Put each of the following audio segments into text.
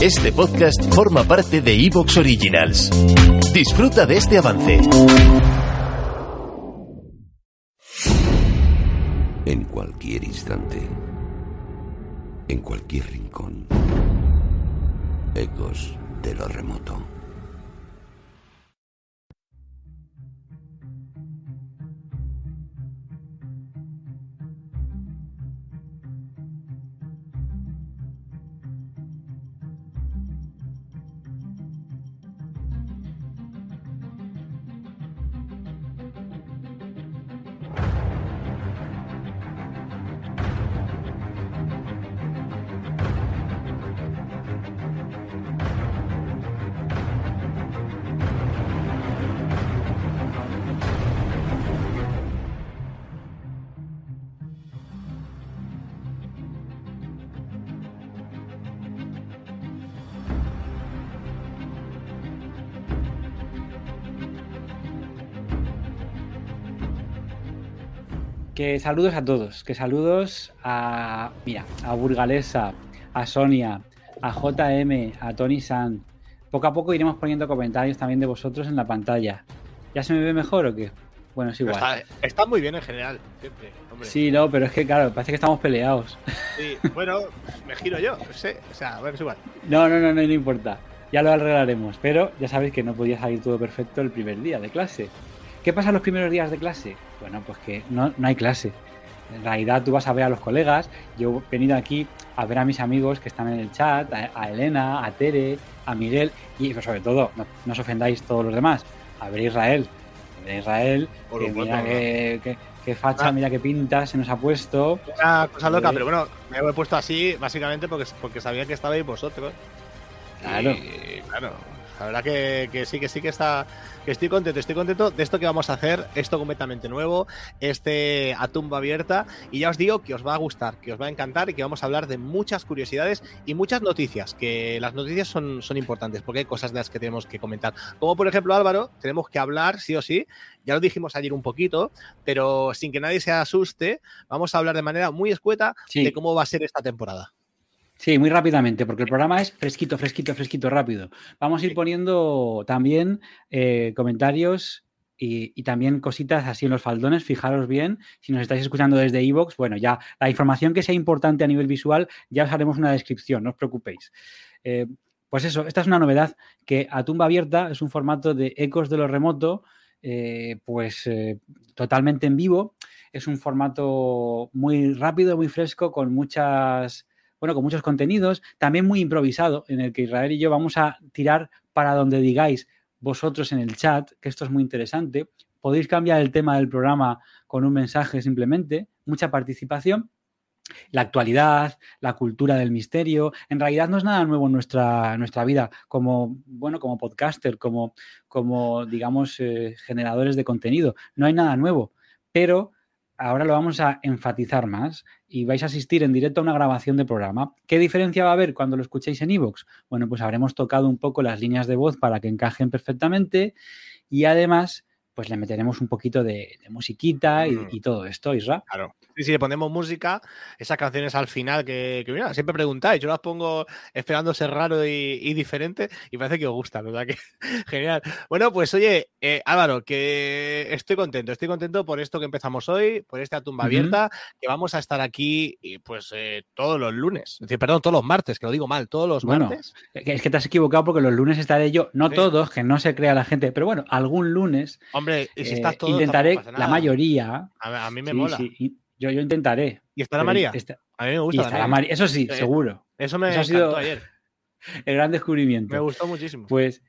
Este podcast forma parte de Evox Originals. Disfruta de este avance. En cualquier instante, en cualquier rincón, ecos de lo remoto. Que saludos a todos, que saludos a, mira, a Burgalesa, a Sonia, a JM, a Tony San. Poco a poco iremos poniendo comentarios también de vosotros en la pantalla. ¿Ya se me ve mejor o qué? Bueno, es igual. Está, está muy bien en general, siempre, hombre. Sí, no, pero es que claro, parece que estamos peleados. Sí, bueno, me giro yo, no sé, o sea, bueno, es igual. No, no, no, no, no importa. Ya lo arreglaremos, pero ya sabéis que no podía salir todo perfecto el primer día de clase. ¿Qué pasa los primeros días de clase? Bueno, pues que no, no hay clase. En realidad tú vas a ver a los colegas. Yo he venido aquí a ver a mis amigos que están en el chat, a, a Elena, a Tere, a Miguel y pues, sobre todo, no, no, os ofendáis todos los demás, a ver Israel. A ver Israel, Por que mira ¿no? qué, qué- qué facha, Ah. mira qué pinta se nos ha puesto. Una cosa loca, Sí. pero bueno, me he puesto así básicamente porque, porque sabía que estabais vosotros. Claro. Y, claro, la verdad que, que sí, que sí que está. Que estoy contento, estoy contento de esto que vamos a hacer, esto completamente nuevo, este a tumba abierta. Y ya os digo que os va a gustar, que os va a encantar y que vamos a hablar de muchas curiosidades y muchas noticias. Que las noticias son, son importantes porque hay cosas de las que tenemos que comentar. Como por ejemplo, Álvaro, tenemos que hablar, sí o sí, ya lo dijimos ayer un poquito, pero sin que nadie se asuste, vamos a hablar de manera muy escueta Sí. de cómo va a ser esta temporada. Sí, muy rápidamente, porque el programa es fresquito, fresquito, fresquito, rápido. Vamos a ir poniendo también eh, comentarios y, y también cositas así en los faldones. Fijaros bien, si nos estáis escuchando desde Evox, bueno, ya la información que sea importante a nivel visual, ya os haremos una descripción, no os preocupéis. Eh, pues eso, esta es una novedad que a tumba abierta es un formato de ecos de lo remoto, eh, pues totalmente en vivo. Es un formato muy rápido, muy fresco, con muchas bueno, con muchos contenidos, también muy improvisado, en el que Israel y yo vamos a tirar para donde digáis vosotros en el chat, que esto es muy interesante. Podéis cambiar el tema del programa con un mensaje simplemente, mucha participación. La actualidad, la cultura del misterio, en realidad no es nada nuevo en nuestra, nuestra vida como, bueno, como podcaster, como, como digamos, eh, generadores de contenido. No hay nada nuevo, pero ahora lo vamos a enfatizar más y vais a asistir en directo a una grabación de programa. ¿Qué diferencia va a haber cuando lo escuchéis en iVoox? Bueno, pues habremos tocado un poco las líneas de voz para que encajen perfectamente y además pues le meteremos un poquito de, de musiquita y, Mm. y todo esto, Isra. Claro. Sí, sí, le ponemos música, esas canciones al final que, que, mira, siempre preguntáis, yo las pongo esperando ser raro y, y diferente y parece que os gustan, ¿verdad? Que genial. Bueno, pues oye, eh, Álvaro, que estoy contento, estoy contento por esto que empezamos hoy, por esta tumba abierta, que vamos a estar aquí y, pues eh, todos los lunes, es decir, perdón, todos los martes, que lo digo mal, todos los Bueno, martes. Es que te has equivocado porque los lunes estaré yo, no Sí. todos, que no se crea la gente, pero bueno, algún lunes Hombre, y si eh, estás todo intentaré, pasa la nada. mayoría. A, a mí me sí, mola. sí, y yo, yo intentaré. ¿Y estará María? esta- A mí me y gusta. estará también. María, eso sí, Sí. seguro. Eso me Eso ha sido- ayer. El gran descubrimiento. Me gustó muchísimo. Pues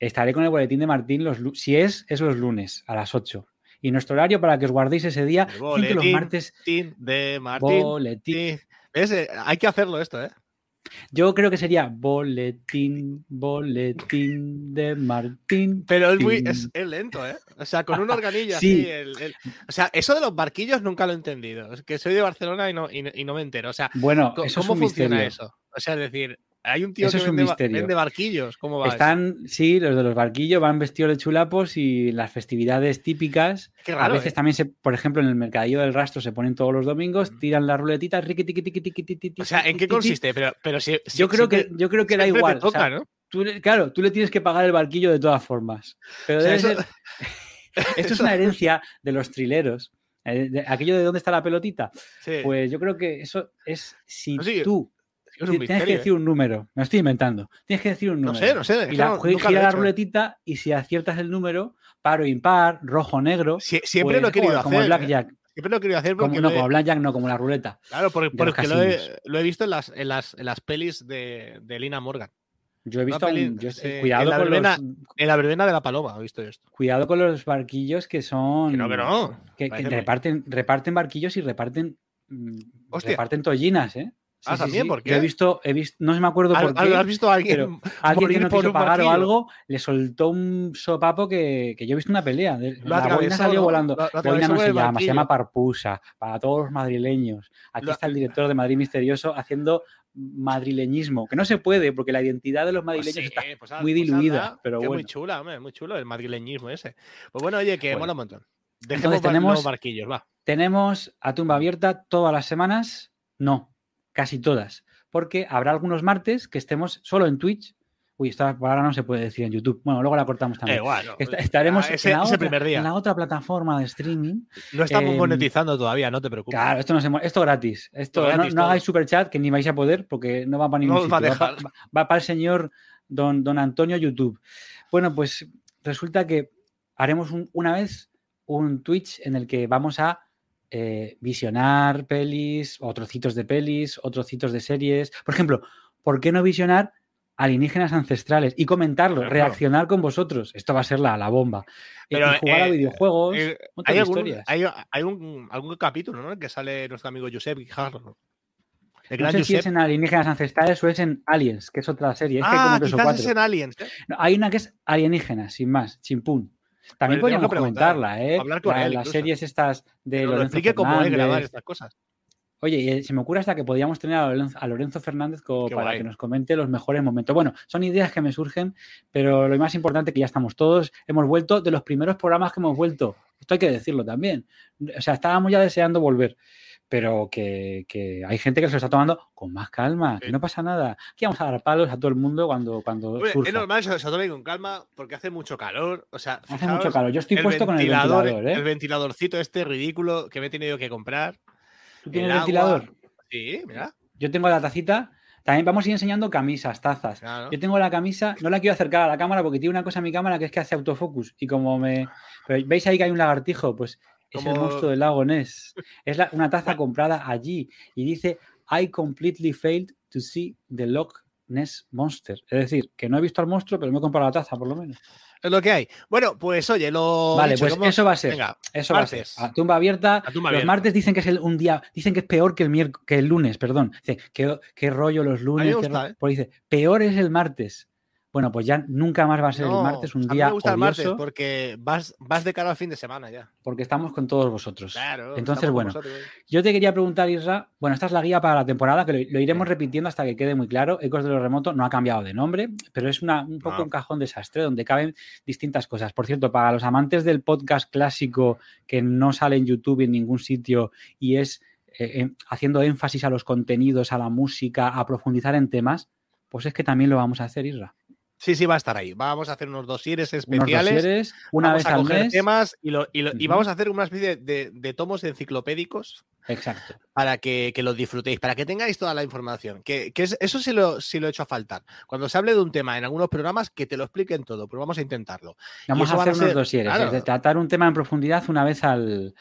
estaré con el boletín de Martín los si es, es los lunes a las 8. Y nuestro horario para que os guardéis ese día, cinco los boletín martes, de Martín. boletín. Eh, Hay que hacerlo esto, ¿eh? Yo creo que sería boletín, boletín de Martín. Pero es muy es, es lento, ¿eh? O sea, con un organillo Sí. así. el- el- O sea, eso de los barquillos nunca lo he entendido. Es que soy de Barcelona y no, y no, y no me entero. O sea, Bueno, co- eso es ¿cómo un funciona misterio. eso? O sea, es decir, hay un tío Eso que es un vende, misterio. vende barquillos. ¿Cómo va? eso? Están, sí, los de los barquillos van vestidos de chulapos y las festividades típicas. Qué a raro, veces ¿eh? también, se, por ejemplo, en el mercadillo del rastro se ponen todos los domingos, tiran la ruletita, riqui, tiqui, tiqui, tiqui, tiqui, O sea, ¿en qué consiste? Pero, pero si, si- Yo creo, que, yo creo que da igual. o toca, sea, ¿no? tú le- claro, tú le tienes que pagar el barquillo de todas formas. Pero O sea, debe eso- ser- Esto es una herencia de los trileros. Eh, aquello de dónde está la pelotita. Sí, Pues yo creo que eso es si No, sí, tú es un tienes que ¿eh? decir un número. Me estoy inventando. Tienes que decir un No número. sé, no sé. Y la, no- gira he la ruletita y si aciertas el número, paro impar, rojo negro. Sie- siempre pues lo he como- querido como el hacer. ¿eh? blackjack. Siempre lo he querido hacer Como, porque no, lo he- como blackjack, no, como la ruleta. Claro, por- de los porque lo he, casinos. lo he visto en las, en las, en las pelis de, de Lina Morgan. Yo he visto, a un- peli- yo sé- eh, cuidado, en la con verbena- los, En la verbena de la paloma he visto esto. cuidado con los barquillos que son. Que no, que no. que- reparten, reparten barquillos y reparten. mm, Hostia. Reparten tollinas, ¿eh? Ah, ¿también? ¿Por Yo he visto, he visto, no me acuerdo ¿Has, por qué. has visto a alguien Alguien que no por quiso pagar o algo le soltó un sopapo que, que yo he visto una pelea. La boina salió volando. Lo boina no se llama, se llama Parpusa. Para todos los madrileños. Aquí está el director de Madrid Misterioso haciendo madrileñismo, que no se puede porque la identidad de los Pues madrileños sí, está pues muy pues diluida, pero bueno. muy chula, hombre, muy chulo el madrileñismo ese. Pues bueno, oye, que Bueno. mola un montón. Dejemos Entonces tenemos- los barquillos, va. Tenemos a tumba abierta todas las semanas. No, casi todas. Porque habrá algunos martes que estemos solo en Twitch. Uy, esta palabra no se puede decir en YouTube. Bueno, luego la cortamos Eh, también. igual, no. Est- estaremos ese, en, la otra, primer día. en la otra plataforma de streaming. No estamos em, monetizando todavía, no te preocupes. Claro, esto no se esto gratis. Esto no, gratis, no todo. hagáis super chat que ni vais a poder porque no va para ningún No va sitio. Va, dejar. pa- va para el señor don, don Antonio YouTube. Bueno, pues resulta que haremos un- una vez un Twitch en el que vamos a eh, visionar pelis, o trocitos de pelis, o trocitos de series. Por ejemplo, ¿por qué no visionar alienígenas ancestrales y comentarlo, Claro. reaccionar con vosotros? Esto va a ser la, la bomba. Pero, y jugar a eh, videojuegos, Eh, hay algún, historias. hay, hay un, algún capítulo, ¿no? En que sale nuestro amigo Josep Guijarro. El No sé si es en alienígenas ancestrales o es en Aliens, que es otra serie. Es que ah, como quizás es en Aliens. ¿eh? No, hay una que es alienígenas, sin más, chimpún. También podríamos comentarla, ¿eh? hablar con La- él las incluso. series estas de Que nos lo explique cómo es grabar estas cosas. Oye, y, eh, se me ocurre hasta que podríamos tener a Lorenzo, a Lorenzo Fernández como para guay. que nos comente los mejores momentos. Bueno, son ideas que me surgen, pero lo más importante que ya estamos todos, hemos vuelto de los primeros programas que hemos vuelto. Esto hay que decirlo también. O sea, estábamos ya deseando volver, pero que, que hay gente que se lo está tomando con más calma, que no pasa nada. Aquí vamos a dar palos a todo el mundo cuando, cuando surja. es normal, se, se tome con calma porque hace mucho calor. O sea, Hace mucho calor. Yo estoy puesto con el ventilador, ventilador, ¿eh? El ventiladorcito este ridículo que me he tenido que comprar. ¿Tú tienes el ventilador? agua. Sí, mira. Yo tengo la tacita. También vamos a ir enseñando camisas, tazas. Claro. Yo tengo la camisa, no la quiero acercar a la cámara porque tiene una cosa en mi cámara que es que hace autofocus. Y como me. Pero veis ahí que hay un lagartijo, pues es el monstruo del lago Ness. Es la- una taza comprada allí y dice: I completely failed to see the Loch Ness Monster. Es decir, que no he visto al monstruo, pero me he comprado la taza, por lo menos. Es lo que hay. Bueno, pues oye, lo. Vale, dicho, pues eso va a ser. Venga, Eso va a ser. A tumba abierta. A tumba los abierta. martes dicen que es el, un día, dicen que es peor que el miércoles, que el lunes, perdón. Dice, ¿qué, qué rollo los lunes? gusta, ro-". ¿eh? Pues dice, peor es el martes. Bueno, pues ya nunca más va a ser No, el martes, un a mí día me gusta el martes porque vas, vas de cara al fin de semana ya. porque estamos con todos vosotros. Claro. Entonces, bueno, vosotros. yo te quería preguntar, Isra, bueno, esta es la guía para la temporada, que lo, lo iremos repitiendo hasta que quede muy claro. Ecos de lo remoto no ha cambiado de nombre, pero es una, un poco No. un cajón desastre donde caben distintas cosas. Por cierto, para los amantes del podcast clásico que no sale en YouTube en ningún sitio y es eh, eh, haciendo énfasis a los contenidos, a la música, a profundizar en temas, pues es que también lo vamos a hacer, Isra. Sí, sí, va a estar ahí. Vamos a hacer unos dosieres Unos especiales. dosieres, una vamos vez a al coger mes. temas y, lo- y lo- y Ujú. vamos a hacer una especie de, de tomos enciclopédicos Exacto. para que, que los disfrutéis, para que tengáis toda la información. Que, que es- eso sí lo, sí lo he hecho a faltar. Cuando se hable de un tema en algunos programas, que te lo expliquen todo, pero vamos a intentarlo. Vamos a hacer unos dosieres, claro. es de tratar un tema en profundidad una vez al,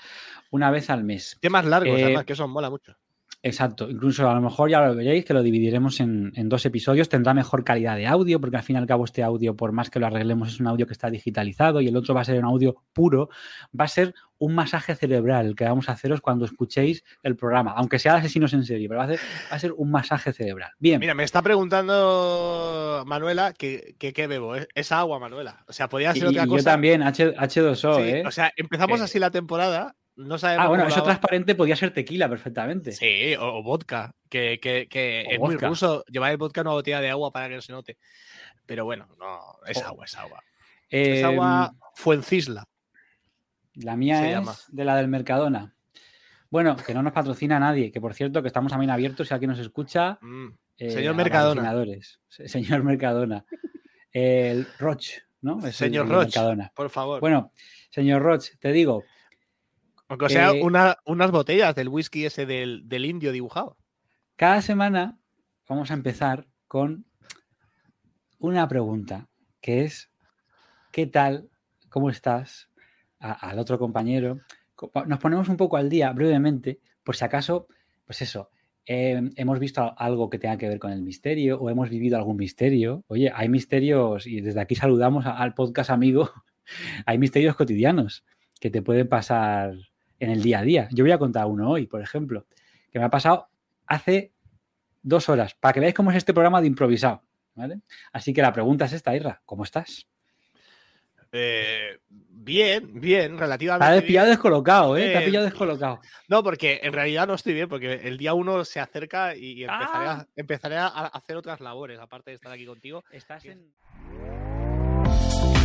una vez al mes. Temas largos, Eh, además, que eso mola mucho. Exacto, incluso a lo mejor ya lo veréis que lo dividiremos en, en, dos episodios, tendrá mejor calidad de audio, porque al fin y al cabo este audio, por más que lo arreglemos, es un audio que está digitalizado y el otro va a ser un audio puro, va a ser un masaje cerebral que vamos a haceros cuando escuchéis el programa, aunque sea asesinos en serie, pero va a, ser, va a ser un masaje cerebral. Bien. Mira, me está preguntando Manuela que qué bebo, es, agua, Manuela. O sea, podría ser y, otra cosa. Yo también, H, H2O, sí, ¿eh? O sea, empezamos Eh. así la temporada no sabemos Ah, bueno, eso transparente podía ser tequila perfectamente. Sí, o, o vodka, que, que- que O es muy ruso llevar el vodka en una botella de agua para que no se note. Pero bueno, no, es agua, es agua. Eh, es agua Fuencisla. La mía se es llama. de la del Mercadona. Bueno, que no nos patrocina nadie, que por cierto que estamos también abiertos si alguien nos escucha. Mm. eh, Señor Mercadona. Señor Mercadona. El Roche, ¿no? Es el Señor Roche, Mercadona. por favor. Bueno, señor Roche, te digo, Aunque sea eh, una- unas botellas del whisky ese del, del indio dibujado. cada semana vamos a empezar con una pregunta, que es, ¿qué tal? ¿Cómo estás? A- al otro compañero. Co- Nos ponemos un poco al día brevemente, por si acaso, pues eso, eh, hemos visto algo que tenga que ver con el misterio o hemos vivido algún misterio. Oye, hay misterios, y desde aquí saludamos a- al podcast amigo, hay misterios cotidianos que te pueden pasar en el día a día. Yo voy a contar uno hoy, por ejemplo, que me ha pasado hace dos horas, para que veáis cómo es este programa de improvisado. ¿vale? Así que la pregunta es esta, Irra, ¿cómo estás? Eh, bien, bien, Te relativamente. has bien. pillado descolocado, ¿eh? Te has Eh, pillado descolocado. No, porque en realidad no estoy bien, porque el día uno se acerca y empezaré, Ah. a, empezaré a hacer otras labores, aparte de estar aquí contigo. Estás en...